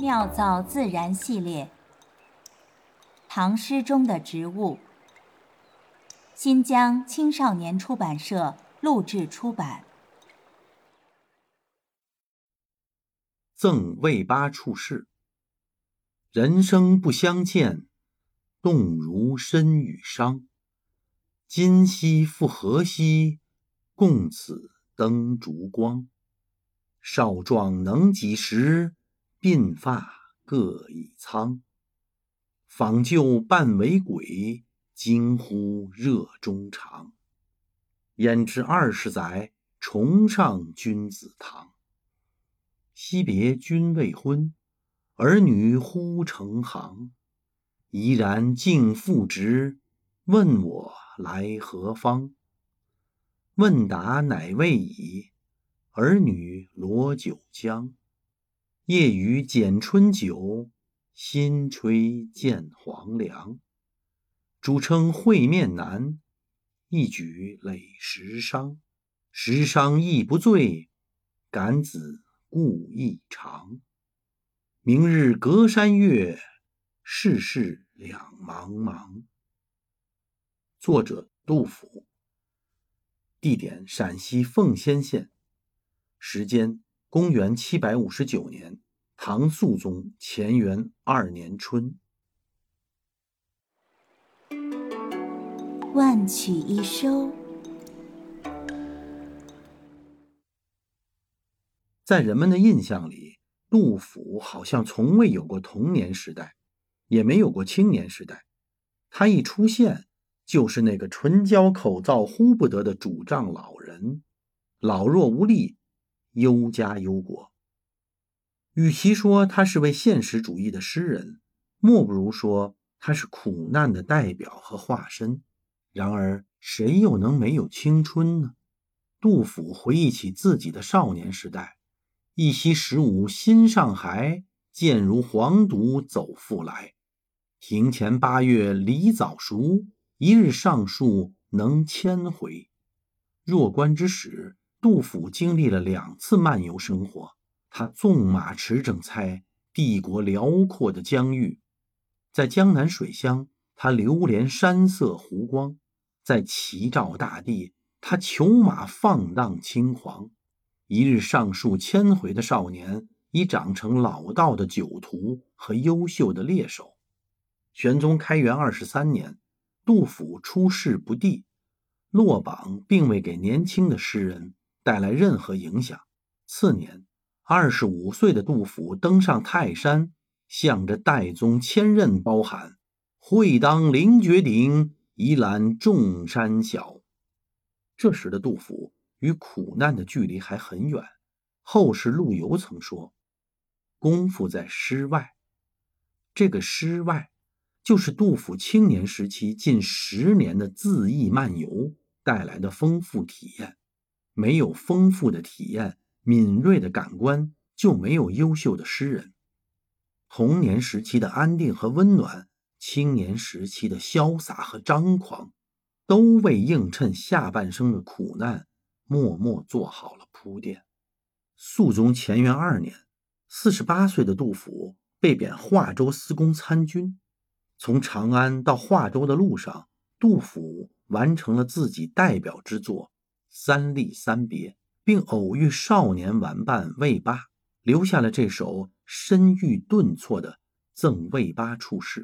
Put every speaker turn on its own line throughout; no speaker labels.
妙造自然系列，唐诗中的植物。新疆青少年出版社录制出版。
赠卫八处士。人生不相见，动如身与伤。今夕复何夕，共此灯烛光。少壮能几时？鬓发各已苍，访旧半为鬼，惊呼热衷肠。焉知二十载，重上君子堂。惜别君未婚，儿女忽成行。怡然敬父职，问我来何方？问答乃未已，儿女罗九江。夜雨剪春酒，新炊见黄粱。主称会面难，一举累十觞。十觞亦不醉，感子故意长。明日隔山岳，世事两茫茫。作者杜甫。地点：陕西奉先县。时间。公元七百五十九年，唐肃宗乾元二年春。
万曲一收。
在人们的印象里，杜甫好像从未有过童年时代，也没有过青年时代。他一出现，就是那个唇焦口燥、呼不得的主账老人，老弱无力。忧家忧国，与其说他是位现实主义的诗人，莫不如说他是苦难的代表和化身。然而，谁又能没有青春呢？杜甫回忆起自己的少年时代：“一夕十五心上孩，渐如黄犊走复来。庭前八月梨早熟，一日上树能千回。”弱冠之时。杜甫经历了两次漫游生活，他纵马驰骋在帝国辽阔的疆域，在江南水乡，他流连山色湖光；在齐赵大地，他裘马放荡轻狂。一日上树千回的少年，已长成老道的酒徒和优秀的猎手。玄宗开元二十三年，杜甫出仕不第，落榜并未给年轻的诗人。带来任何影响。次年，二十五岁的杜甫登上泰山，向着代宗千仞高喊：“会当凌绝顶，一览众山小。”这时的杜甫与苦难的距离还很远。后世陆游曾说：“功夫在诗外。”这个诗外，就是杜甫青年时期近十年的恣意漫游带来的丰富体验。没有丰富的体验，敏锐的感官，就没有优秀的诗人。童年时期的安定和温暖，青年时期的潇洒和张狂，都为映衬下半生的苦难，默默做好了铺垫。肃宗乾元二年，四十八岁的杜甫被贬华州司功参军。从长安到华州的路上，杜甫完成了自己代表之作。三吏三别，并偶遇少年玩伴魏八，留下了这首深郁顿挫的《赠魏八处士》。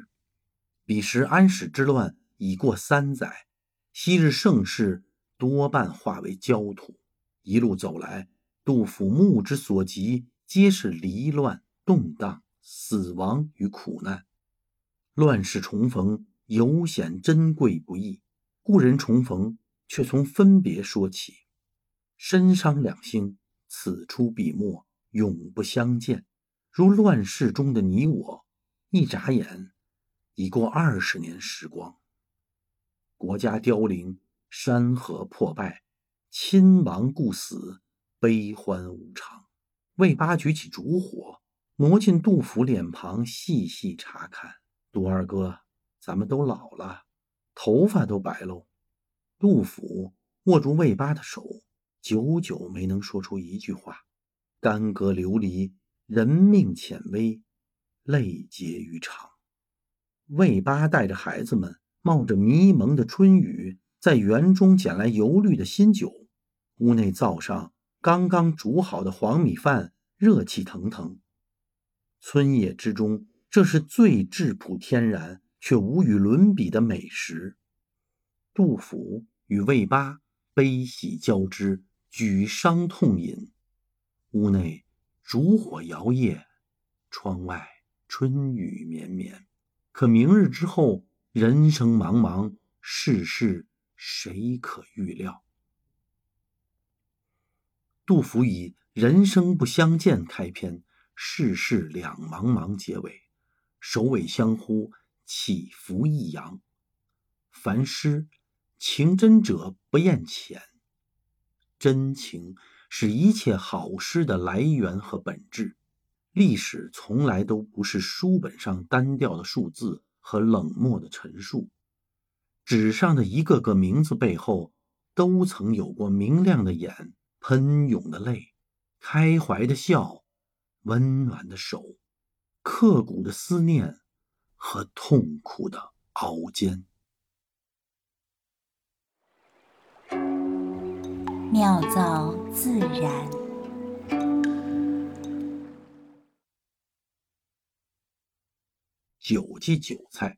彼时安史之乱已过三载，昔日盛世多半化为焦土。一路走来，杜甫目之所及皆是离乱、动荡、死亡与苦难。乱世重逢，尤显珍贵不易。故人重逢。却从分别说起，身伤两星，此出彼没，永不相见。如乱世中的你我，一眨眼，已过二十年时光。国家凋零，山河破败，亲亡故死，悲欢无常。魏八举起烛火，挪进杜甫脸庞，细细查看。杜二哥，咱们都老了，头发都白喽。杜甫握住魏八的手，久久没能说出一句话。干戈流离，人命浅微，泪结于肠。魏八带着孩子们，冒着迷蒙的春雨，在园中捡来油绿的新酒。屋内灶上刚刚煮好的黄米饭，热气腾腾。村野之中，这是最质朴天然却无与伦比的美食。杜甫与魏八悲喜交织，举觞痛饮。屋内烛火摇曳，窗外春雨绵绵。可明日之后，人生茫茫，世事谁可预料？杜甫以“人生不相见”开篇，“世事两茫茫”结尾，首尾相呼，起伏抑扬。凡诗，情真者不厌浅，真情是一切好诗的来源和本质。历史从来都不是书本上单调的数字和冷漠的陈述，纸上的一个个名字背后，都曾有过明亮的眼、喷涌的泪、开怀的笑、温暖的手、刻骨的思念和痛苦的熬煎。
妙造自然。
九季韭菜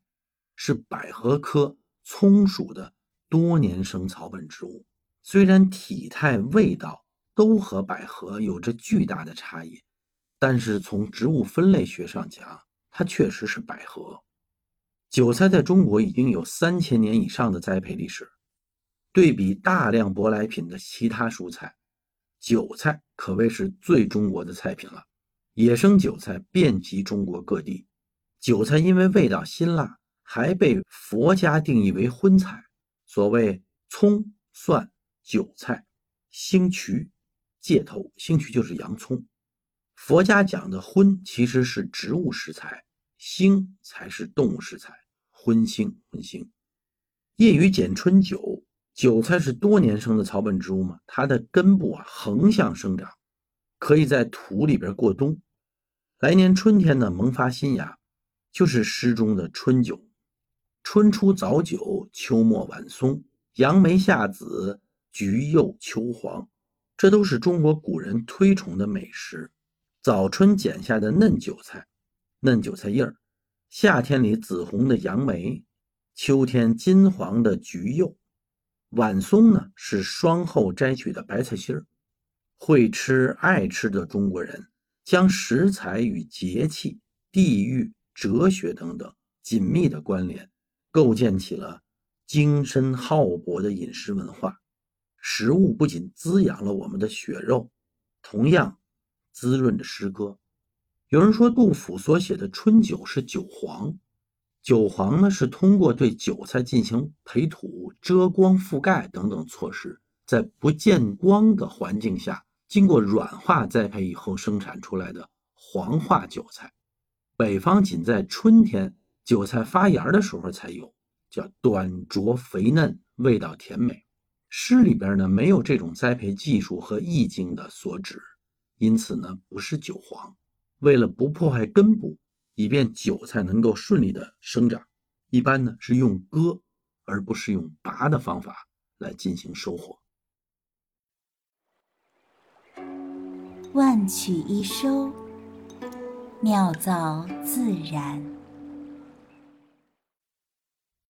是百合科葱属的多年生草本植物，虽然体态、味道都和百合有着巨大的差异，但是从植物分类学上讲，它确实是百合。韭菜在中国已经有三千年以上的栽培历史，对比大量舶来品的其他蔬菜，韭菜可谓是最中国的菜品了。野生韭菜遍及中国各地。韭菜因为味道辛辣，还被佛家定义为荤菜。所谓葱、蒜、韭菜、星渠、芥头，星渠就是洋葱。佛家讲的荤其实是植物食材，腥才是动物食材。荤腥，荤腥。业余剪春韭，韭菜是多年生的草本植物嘛，它的根部啊横向生长，可以在土里边过冬，来年春天呢萌发新芽。就是诗中的春韭，春初早韭，秋末晚松，杨梅夏紫，橘柚秋黄，这都是中国古人推崇的美食。早春剪下的嫩韭菜，嫩韭菜叶儿；夏天里紫红的杨梅，秋天金黄的橘柚，晚松呢是霜后摘取的白菜心儿。会吃爱吃的中国人，将食材与节气、地域。哲学等等紧密的关联，构建起了精深浩博的饮食文化。食物不仅滋养了我们的血肉，同样滋润着诗歌。有人说，杜甫所写的春酒是韭黄，韭黄呢是通过对韭菜进行培土、遮光、覆盖等等措施，在不见光的环境下，经过软化栽培以后生产出来的黄化韭菜。北方仅在春天韭菜发芽的时候才有，叫短茁肥嫩，味道甜美。诗里边呢没有这种栽培技术和意境的所指，因此呢不是韭黄。为了不破坏根部，以便韭菜能够顺利的生长，一般呢是用割而不是用拔的方法来进行收获。
万曲一收。妙造自然。